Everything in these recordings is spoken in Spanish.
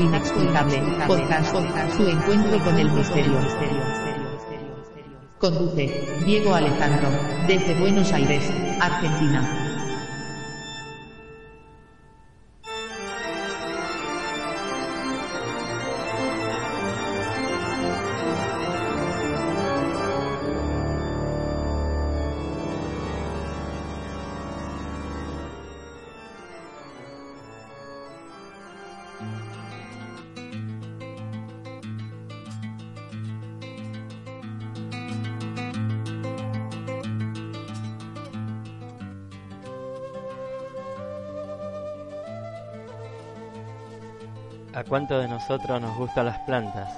Inexplicable. Podcast. Su encuentro con el misterio. Conduce Diego Alejandro. Desde Buenos Aires, Argentina. ¿A cuántos de nosotros nos gustan las plantas?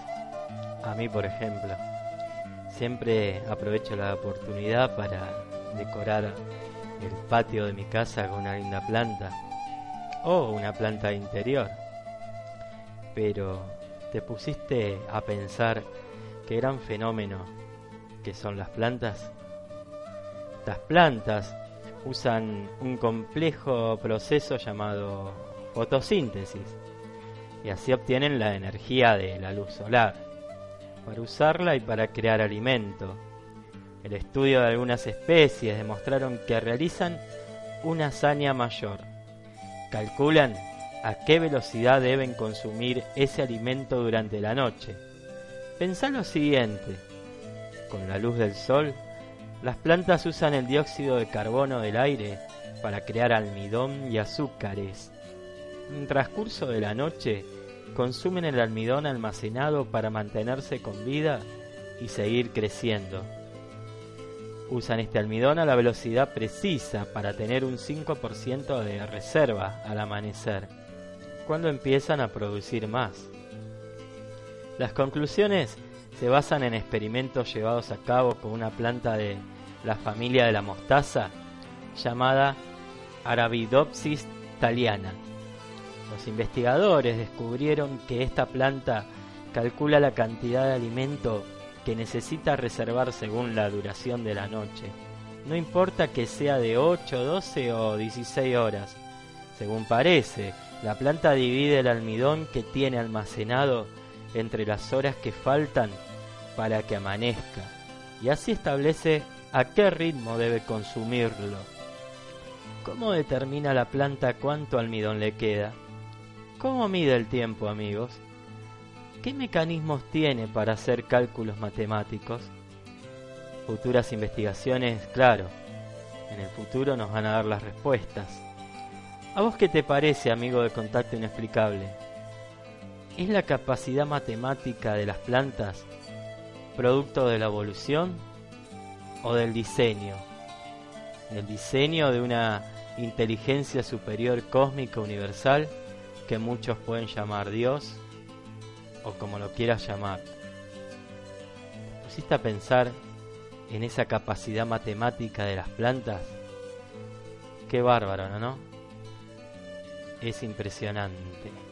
A mí, por ejemplo. Siempre aprovecho la oportunidad para decorar el patio de mi casa con una linda planta o una planta interior. Pero te pusiste a pensar qué gran fenómeno que son las plantas. Las plantas usan un complejo proceso llamado fotosíntesis y así obtienen la energía de la luz solar para usarla y para crear alimento. El estudio de algunas especies demostraron que realizan una hazaña mayor. Calculan a qué velocidad deben consumir ese alimento durante la noche. Pensá lo siguiente. Con la luz del sol, las plantas usan el dióxido de carbono del aire para crear almidón y azúcares. En transcurso de la noche, consumen el almidón almacenado para mantenerse con vida y seguir creciendo. Usan este almidón a la velocidad precisa para tener un 5% de reserva al amanecer, cuando empiezan a producir más. Las conclusiones se basan en experimentos llevados a cabo con una planta de la familia de la mostaza llamada Arabidopsis thaliana los investigadores descubrieron que esta planta calcula la cantidad de alimento que necesita reservar según la duración de la noche. No importa que sea de 8, 12 o 16 horas. Según parece, la planta divide el almidón que tiene almacenado entre las horas que faltan para que amanezca y así establece a qué ritmo debe consumirlo. ¿Cómo determina la planta cuánto almidón le queda? ¿Cómo mide el tiempo, amigos? ¿Qué mecanismos tiene para hacer cálculos matemáticos? Futuras investigaciones, claro, en el futuro nos van a dar las respuestas. ¿A vos qué te parece, amigo de contacto inexplicable? ¿Es la capacidad matemática de las plantas producto de la evolución o del diseño? ¿El diseño de una inteligencia superior cósmica universal? Que muchos pueden llamar Dios o como lo quieras llamar. ¿Te pusiste a pensar en esa capacidad matemática de las plantas? Qué bárbaro, ¿no? Es impresionante.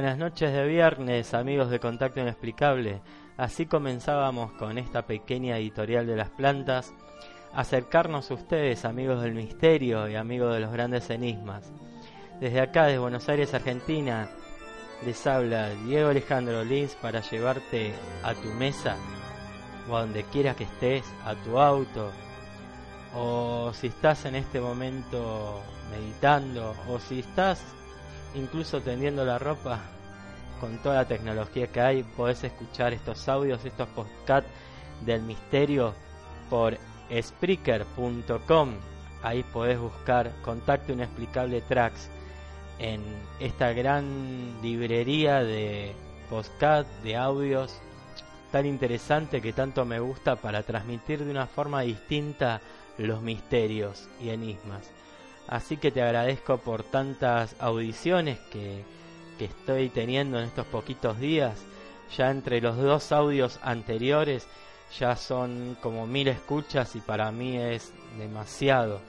Buenas noches de viernes, amigos de Contacto Inexplicable. Así comenzábamos con esta pequeña editorial de las plantas, acercarnos a ustedes, amigos del misterio y amigos de los grandes enigmas. Desde acá, de Buenos Aires, Argentina, les habla Diego Alejandro Lins para llevarte a tu mesa o a donde quiera que estés, a tu auto, o si estás en este momento meditando, o si estás incluso tendiendo la ropa, con toda la tecnología que hay, podés escuchar estos audios, estos podcasts del misterio por Spreaker.com. Ahí podés buscar Contacto Inexplicable Tracks en esta gran librería de podcast, de audios tan interesante que tanto me gusta para transmitir de una forma distinta los misterios y enigmas. Así que te agradezco por tantas audiciones que, que estoy teniendo en estos poquitos días. Ya entre los dos audios anteriores ya son como mil escuchas y para mí es demasiado.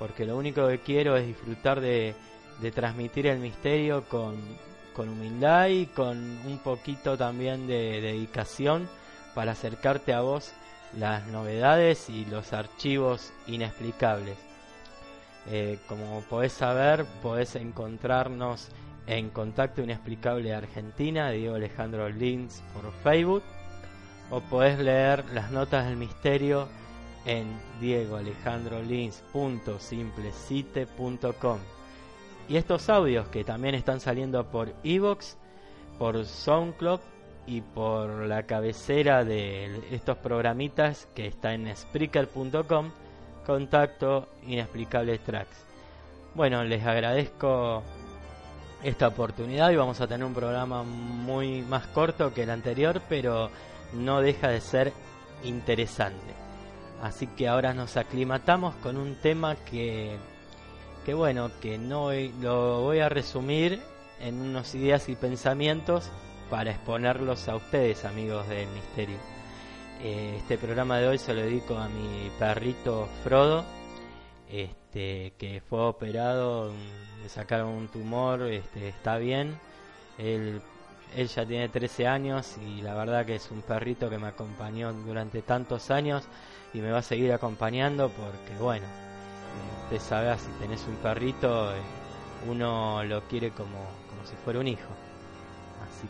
Porque lo único que quiero es disfrutar de, de transmitir el misterio con, con humildad y con un poquito también de dedicación para acercarte a vos las novedades y los archivos inexplicables. Eh, como podés saber, podés encontrarnos en Contacto Inexplicable Argentina, Diego Alejandro Lins por Facebook, o podés leer las notas del misterio en diegoalejandrolins.simplecite.com. Y estos audios que también están saliendo por Evox, por SoundCloud y por la cabecera de estos programitas que está en Spreaker.com Contacto Inexplicables Tracks. Bueno, les agradezco esta oportunidad y vamos a tener un programa muy más corto que el anterior, pero no deja de ser interesante. Así que ahora nos aclimatamos con un tema que, que bueno, que no lo voy a resumir en unos ideas y pensamientos para exponerlos a ustedes, amigos del misterio. Eh, este programa de hoy se lo dedico a mi perrito Frodo, este, que fue operado, le sacaron un tumor, este, está bien. Él, ya tiene 13 años y la verdad que es un perrito que me acompañó durante tantos años y me va a seguir acompañando porque, bueno, eh, usted sabe, si tenés un perrito, eh, uno lo quiere como, como si fuera un hijo.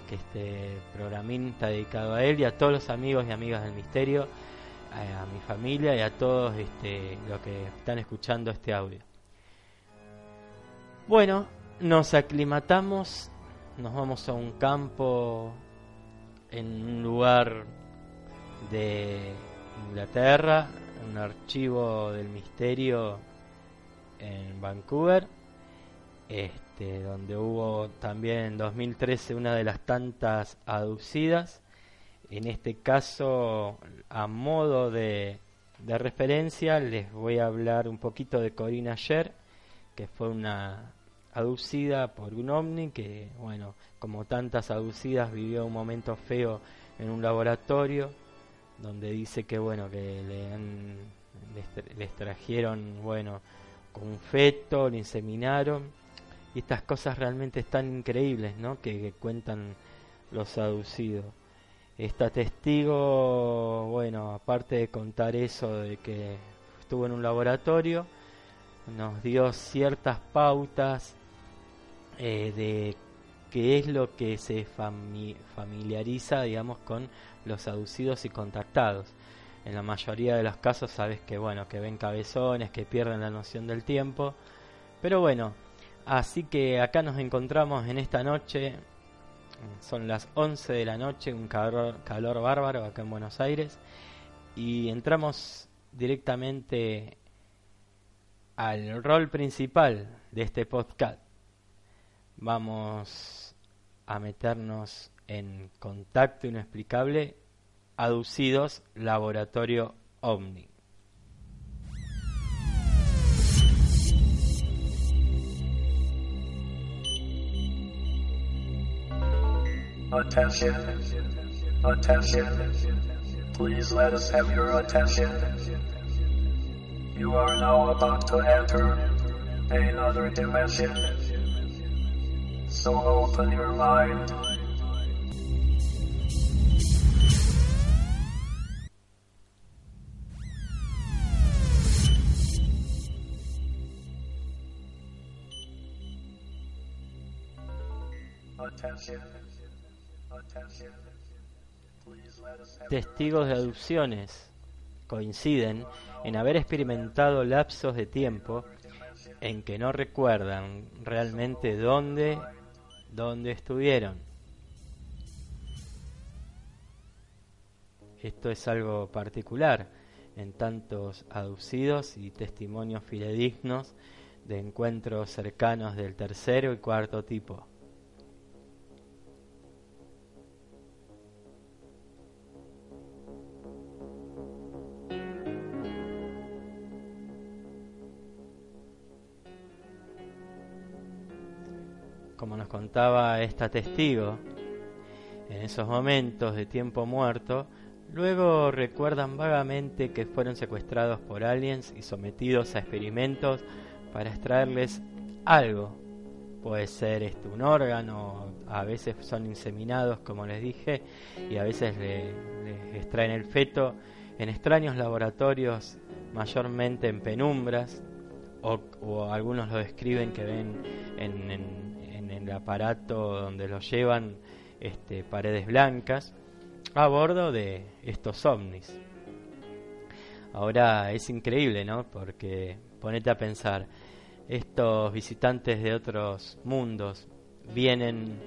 Que este programín está dedicado a él y a todos los amigos y amigas del misterio, a, mi familia y a todos este, los que están escuchando este audio. Bueno, nos aclimatamos, nos vamos a un campo en un lugar de Inglaterra, un archivo del misterio en Vancouver. Este, este, donde hubo también en 2013 una de las tantas aducidas. En este caso, a modo de, referencia, les voy a hablar un poquito de Corina Sher, que fue una aducida por un ovni que, bueno, como tantas aducidas, vivió un momento feo en un laboratorio, donde dice que, bueno, que le han, les, trajeron, bueno, con un feto, le inseminaron y estas cosas realmente están increíbles, ¿no? Que, cuentan los aducidos. Esta testigo, bueno, aparte de contar eso de que estuvo en un laboratorio, nos dio ciertas pautas eh, de qué es lo que se familiariza, digamos, con los aducidos y contactados. En la mayoría de los casos sabes que, bueno, que ven cabezones, que pierden la noción del tiempo, pero bueno, Así que acá nos encontramos en esta noche, son las 11 de la noche, un calor, calor bárbaro acá en Buenos Aires, y entramos directamente al rol principal de este podcast. Vamos a meternos en contacto inexplicable, aducidos laboratorio OVNI. Attention. Attention. Please let us have your attention. You are now about to enter another dimension. So open your mind. Attention. Testigos de adopciones coinciden en haber experimentado lapsos de tiempo en que no recuerdan realmente dónde, dónde estuvieron. Esto es algo particular en tantos aducidos y testimonios fidedignos de encuentros cercanos del tercero y cuarto tipo. Como nos contaba esta testigo, en esos momentos de tiempo muerto, luego recuerdan vagamente que fueron secuestrados por aliens y sometidos a experimentos para extraerles algo. Puede ser este, un órgano, a veces son inseminados, como les dije, y a veces le, les extraen el feto en extraños laboratorios, mayormente en penumbras, o, algunos lo describen que ven en, en- en el aparato donde los llevan este, paredes blancas a bordo de estos ovnis. Ahora es increíble, ¿no? Porque ponete a pensar, estos visitantes de otros mundos vienen,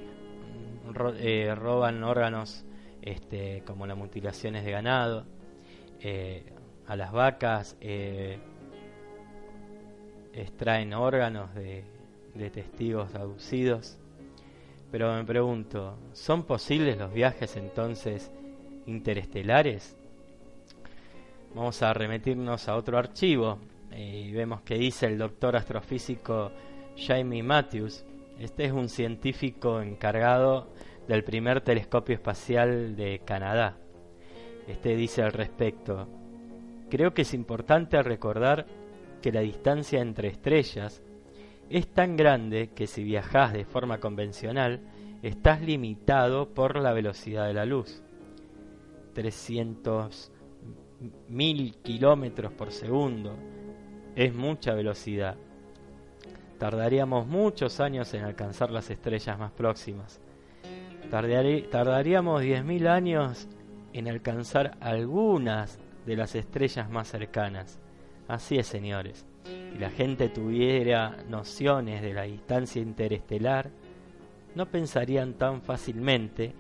eh, roban órganos este, como las mutilaciones de ganado, eh, a las vacas eh, extraen órganos de, de testigos abducidos. Pero me pregunto, ¿son posibles los viajes entonces interestelares? Vamos a remitirnos a otro archivo eh, y vemos que dice el doctor astrofísico Jamie Matthews. Este es un científico encargado del primer telescopio espacial de Canadá. Este dice al respecto, creo que es importante recordar que la distancia entre estrellas es tan grande que si viajas de forma convencional estás limitado por la velocidad de la luz. 300 mil kilómetros por segundo es mucha velocidad. Tardaríamos muchos años en alcanzar las estrellas más próximas. Tardaríamos 10.000 años en alcanzar algunas de las estrellas más cercanas. Así es, señores. Si la gente tuviera nociones de la distancia interestelar, no pensarían tan fácilmente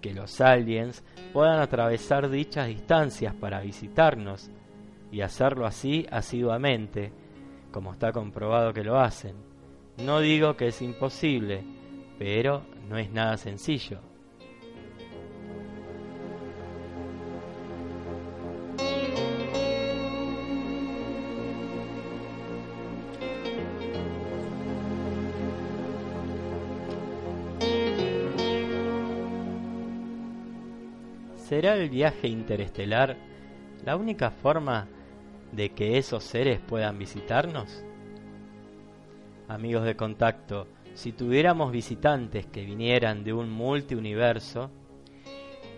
que los aliens puedan atravesar dichas distancias para visitarnos y hacerlo así asiduamente, como está comprobado que lo hacen. No digo que es imposible, pero no es nada sencillo. ¿Será el viaje interestelar la única forma de que esos seres puedan visitarnos? Amigos de contacto, si tuviéramos visitantes que vinieran de un multiuniverso,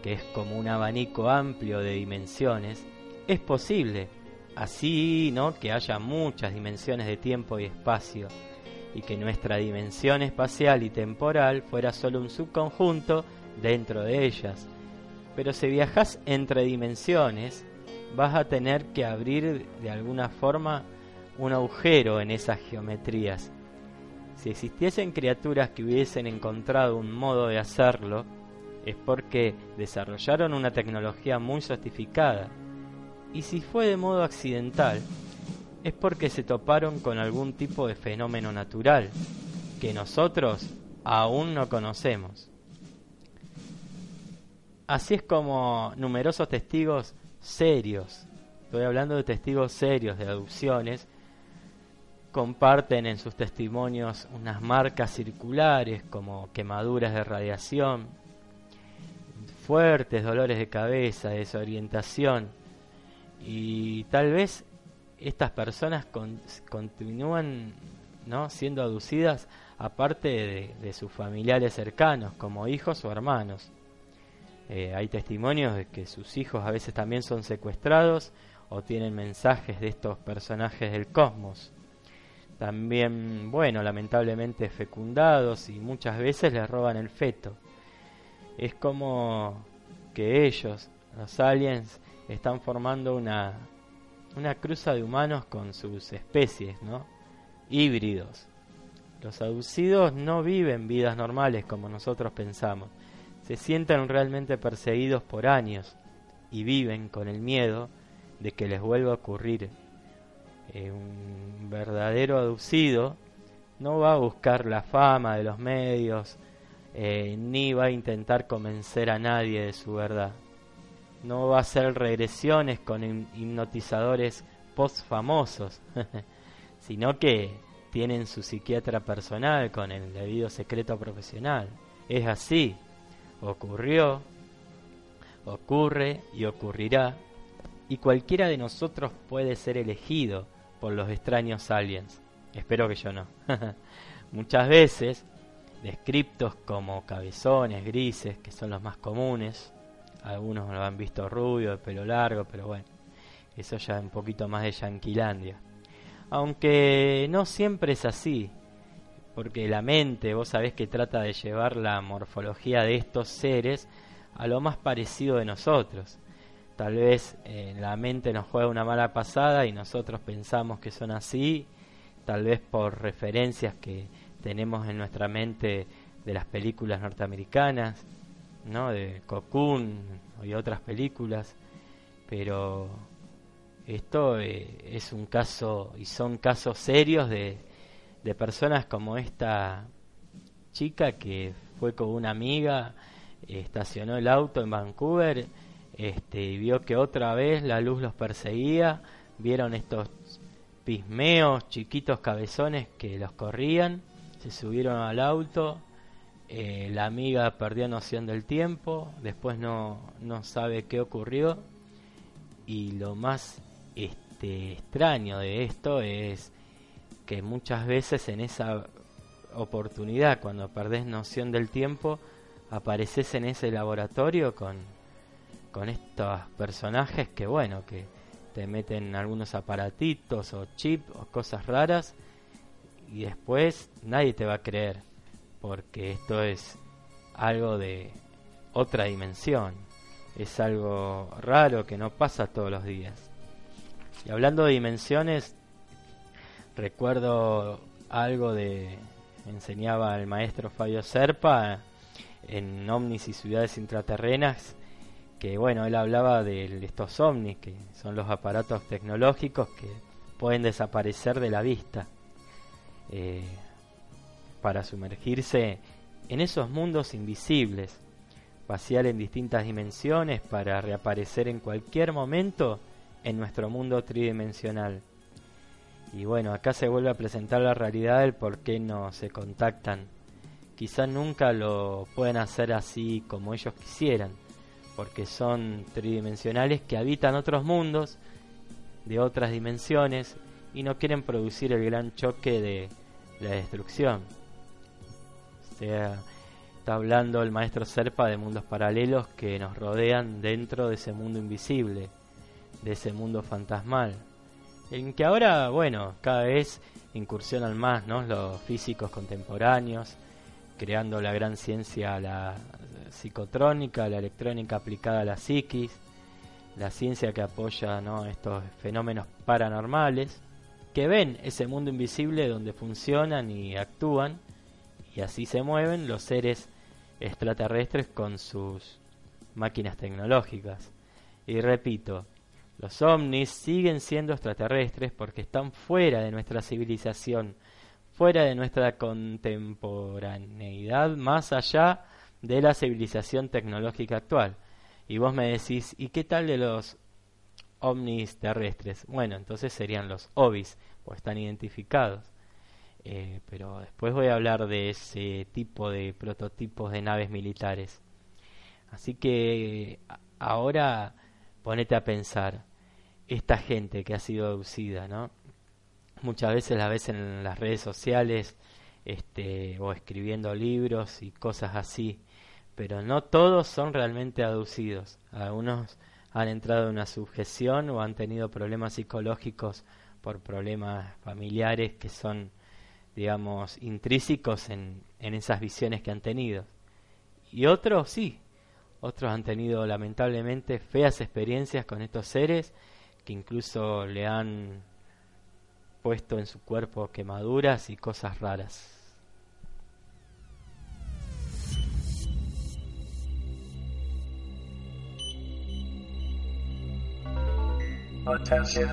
que es como un abanico amplio de dimensiones, es posible, así, ¿no? Que haya muchas dimensiones de tiempo y espacio, y que nuestra dimensión espacial y temporal fuera solo un subconjunto dentro de ellas. Pero si viajas entre dimensiones, vas a tener que abrir de alguna forma un agujero en esas geometrías. Si existiesen criaturas que hubiesen encontrado un modo de hacerlo, es porque desarrollaron una tecnología muy sofisticada. Y si fue de modo accidental, es porque se toparon con algún tipo de fenómeno natural que nosotros aún no conocemos. Así es como numerosos testigos serios, estoy hablando de testigos serios de adopciones, comparten en sus testimonios unas marcas circulares como quemaduras de radiación, fuertes dolores de cabeza, desorientación y tal vez estas personas con- continúan ¿no? siendo aducidas aparte de sus familiares cercanos, como hijos o hermanos. Eh, hay testimonios de que sus hijos a veces también son secuestrados o tienen mensajes de estos personajes del cosmos. También, bueno, lamentablemente fecundados y muchas veces les roban el feto. Es como que ellos, los aliens, están formando una, una cruza de humanos con sus especies, ¿no? Híbridos. Los aducidos no viven vidas normales como nosotros pensamos se sienten realmente perseguidos por años y viven con el miedo de que les vuelva a ocurrir. Eh, un verdadero aducido no va a buscar la fama de los medios, eh, ni va a intentar convencer a nadie de su verdad. No va a hacer regresiones con hipnotizadores post famosos, sino que tienen su psiquiatra personal con el debido secreto profesional. Es así, ocurrió, ocurre y ocurrirá, y cualquiera de nosotros puede ser elegido por los extraños aliens. Espero que yo no. Muchas veces, descriptos como cabezones, grises, que son los más comunes, algunos lo han visto rubio, de pelo largo, pero bueno, eso ya es un poquito más de Yanquilandia. Aunque no siempre es así, porque la mente, vos sabés que trata de llevar la morfología de estos seres a lo más parecido de nosotros. Tal vez eh, la mente nos juega una mala pasada y nosotros pensamos que son así, tal vez por referencias que tenemos en nuestra mente de las películas norteamericanas, ¿no? de Cocoon y otras películas, pero esto eh, es un caso y son casos serios de, de personas como esta chica que fue con una amiga, estacionó el auto en Vancouver este, y vio que otra vez la luz los perseguía, vieron estos pismeos, chiquitos cabezones que los corrían, se subieron al auto, eh, la amiga perdió noción del tiempo, después no, no sabe qué ocurrió. Y lo más este, extraño de esto es que muchas veces en esa oportunidad, cuando perdés noción del tiempo, apareces en ese laboratorio con, con estos personajes que, bueno, que te meten algunos aparatitos o chip o cosas raras y después nadie te va a creer porque esto es algo de otra dimensión, es algo raro que no pasa todos los días. Y hablando de dimensiones, recuerdo algo de enseñaba el maestro Fabio Serpa en ovnis y ciudades intraterrenas que bueno él hablaba de estos ovnis que son los aparatos tecnológicos que pueden desaparecer de la vista eh, para sumergirse en esos mundos invisibles vaciar en distintas dimensiones para reaparecer en cualquier momento en nuestro mundo tridimensional y bueno, acá se vuelve a presentar la realidad del por qué no se contactan. Quizás nunca lo pueden hacer así como ellos quisieran, porque son tridimensionales que habitan otros mundos, de otras dimensiones, y no quieren producir el gran choque de la destrucción. O sea, está hablando el maestro Serpa de mundos paralelos que nos rodean dentro de ese mundo invisible, de ese mundo fantasmal en que ahora, bueno, cada vez incursionan más ¿no? los físicos contemporáneos, creando la gran ciencia, la psicotrónica, la electrónica aplicada a la psiquis, la ciencia que apoya estos fenómenos paranormales, que ven ese mundo invisible donde funcionan y actúan, y así se mueven los seres extraterrestres con sus máquinas tecnológicas. Y repito, los ovnis siguen siendo extraterrestres porque están fuera de nuestra civilización, fuera de nuestra contemporaneidad, más allá de la civilización tecnológica actual. Y vos me decís, ¿y qué tal de los ovnis terrestres? Bueno, entonces serían los OVIS, pues están identificados. Eh, pero después voy a hablar de ese tipo de prototipos de naves militares. Así que ahora ponete a pensar, esta gente que ha sido abducida, ¿no? Muchas veces la ves en las redes sociales este, o escribiendo libros y cosas así, pero no todos son realmente aducidos. Algunos han entrado en una sujeción o han tenido problemas psicológicos por problemas familiares que son, digamos, intrínsecos en, en esas visiones que han tenido. Y otros sí, otros han tenido lamentablemente feas experiencias con estos seres incluso le han puesto en su cuerpo quemaduras y cosas raras. Attention.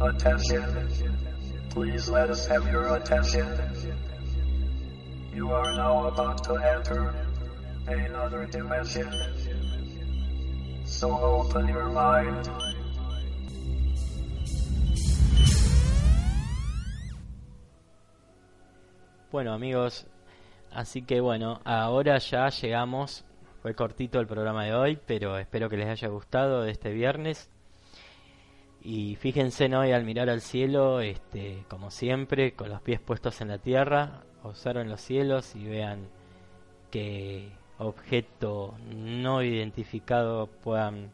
Attention. Please let us have your attention. You are now about to enter another dimension. So open your mind. Bueno amigos, así que bueno, ahora ya llegamos, fue cortito el programa de hoy, pero espero que les haya gustado de este viernes. Y fíjense hoy al mirar al cielo, este, como siempre, con los pies puestos en la tierra, observen los cielos y vean qué objeto no identificado puedan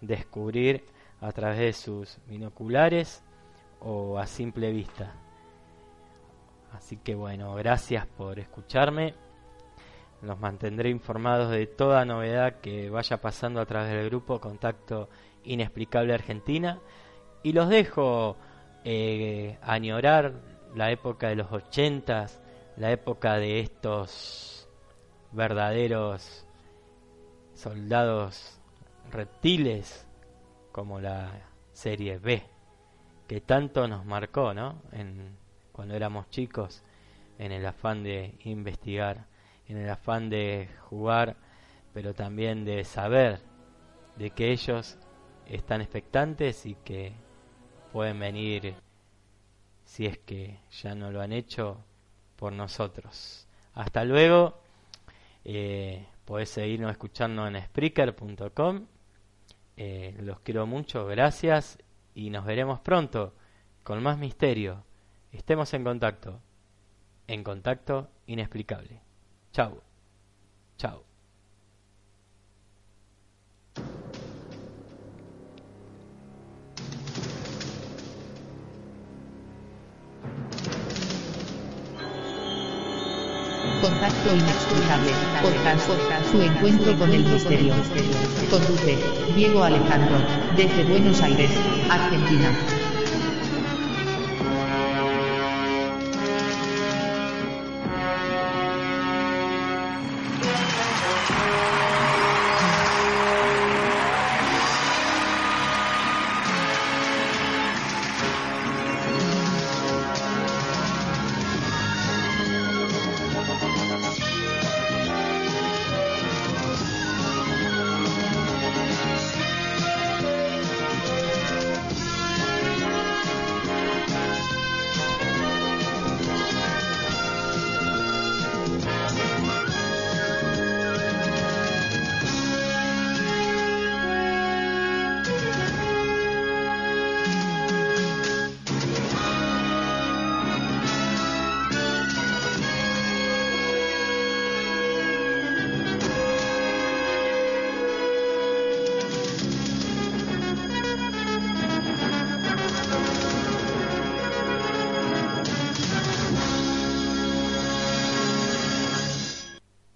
descubrir a través de sus binoculares o a simple vista. Así que bueno, gracias por escucharme. Los mantendré informados de toda novedad que vaya pasando a través del grupo Contacto Inexplicable Argentina. Y los dejo eh, añorar la época de los ochentas, la época de estos verdaderos soldados reptiles como la serie B, que tanto nos marcó, ¿no? En, cuando éramos chicos, en el afán de investigar, en el afán de jugar, pero también de saber de que ellos están expectantes y que pueden venir, si es que ya no lo han hecho, por nosotros. Hasta luego. Eh, podés seguirnos escuchando en Spreaker.com. Eh, los quiero mucho, gracias y nos veremos pronto con más misterio. Estemos en contacto. En contacto inexplicable. Chao. Chao. Contacto inexplicable. Podcast, podcast, su encuentro con el misterio. Conduce Diego Alejandro, desde Buenos Aires, Argentina.